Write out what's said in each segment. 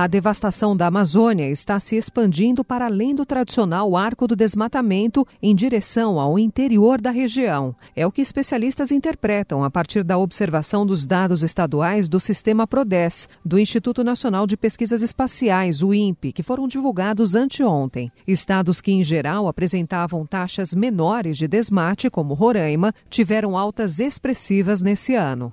A devastação da Amazônia está se expandindo para além do tradicional arco do desmatamento em direção ao interior da região. É o que especialistas interpretam a partir da observação dos dados estaduais do sistema PRODES, do Instituto Nacional de Pesquisas Espaciais, o INPE, que foram divulgados anteontem. Estados que, em geral, apresentavam taxas menores de desmate, como Roraima, tiveram altas expressivas nesse ano.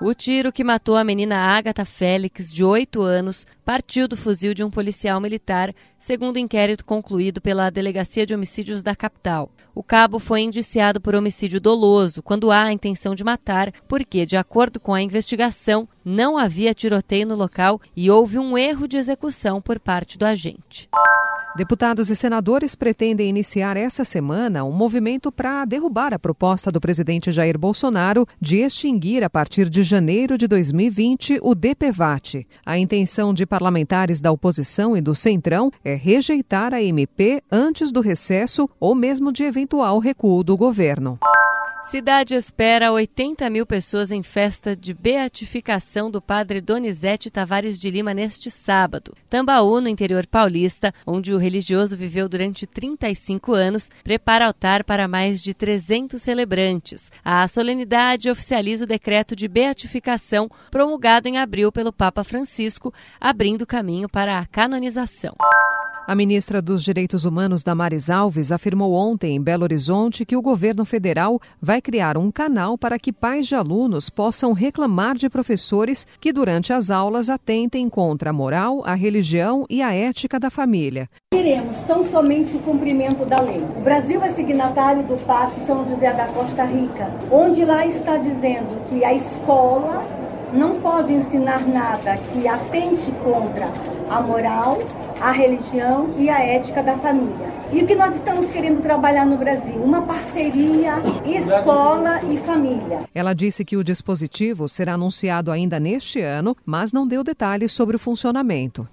O tiro que matou a menina Agatha Félix, de 8 anos, partiu do fuzil de um policial militar, segundo inquérito concluído pela Delegacia de Homicídios da capital. O cabo foi indiciado por homicídio doloso, quando há a intenção de matar, porque, de acordo com a investigação, não havia tiroteio no local e houve um erro de execução por parte do agente. Deputados e senadores pretendem iniciar essa semana um movimento para derrubar a proposta do presidente Jair Bolsonaro de extinguir a partir de janeiro de 2020 o DPVAT. A intenção de parlamentares da oposição e do Centrão é rejeitar a MP antes do recesso ou mesmo de eventual recuo do governo. Cidade espera 80 mil pessoas em festa de beatificação do padre Donizete Tavares de Lima neste sábado. Tambaú, no interior paulista, onde o religioso viveu durante 35 anos, prepara altar para mais de 300 celebrantes. A solenidade oficializa o decreto de beatificação promulgado em abril pelo Papa Francisco, abrindo caminho para a canonização. A ministra dos Direitos Humanos, Damares Alves, afirmou ontem em Belo Horizonte que o governo federal vai criar um canal para que pais de alunos possam reclamar de professores que, durante as aulas, atentem contra a moral, a religião e a ética da família. Queremos tão somente o cumprimento da lei. O Brasil é signatário do Pacto São José da Costa Rica, onde lá está dizendo que a escola não pode ensinar nada que atente contra a moral, a religião e a ética da família. E o que nós estamos querendo trabalhar no Brasil? Uma parceria escola e família. Ela disse que o dispositivo será anunciado ainda neste ano, mas não deu detalhes sobre o funcionamento.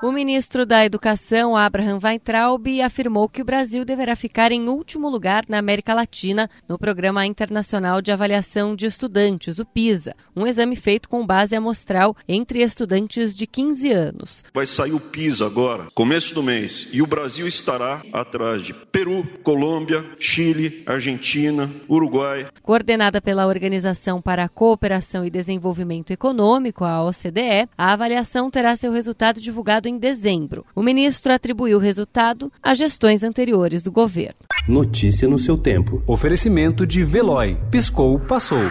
O ministro da Educação, Abraham Weintraub, afirmou que o Brasil deverá ficar em último lugar na América Latina no Programa Internacional de Avaliação de Estudantes, o PISA, um exame feito com base amostral entre estudantes de 15 anos. Vai sair o PISA agora, começo do mês, e o Brasil estará atrás de Peru, Colômbia, Chile, Argentina, Uruguai. Coordenada pela Organização para a Cooperação e Desenvolvimento Econômico, a OCDE, a avaliação terá seu resultado divulgado em dezembro. O ministro atribuiu o resultado a gestões anteriores do governo. Notícia no seu tempo. Oferecimento de Veloy. Piscou, passou.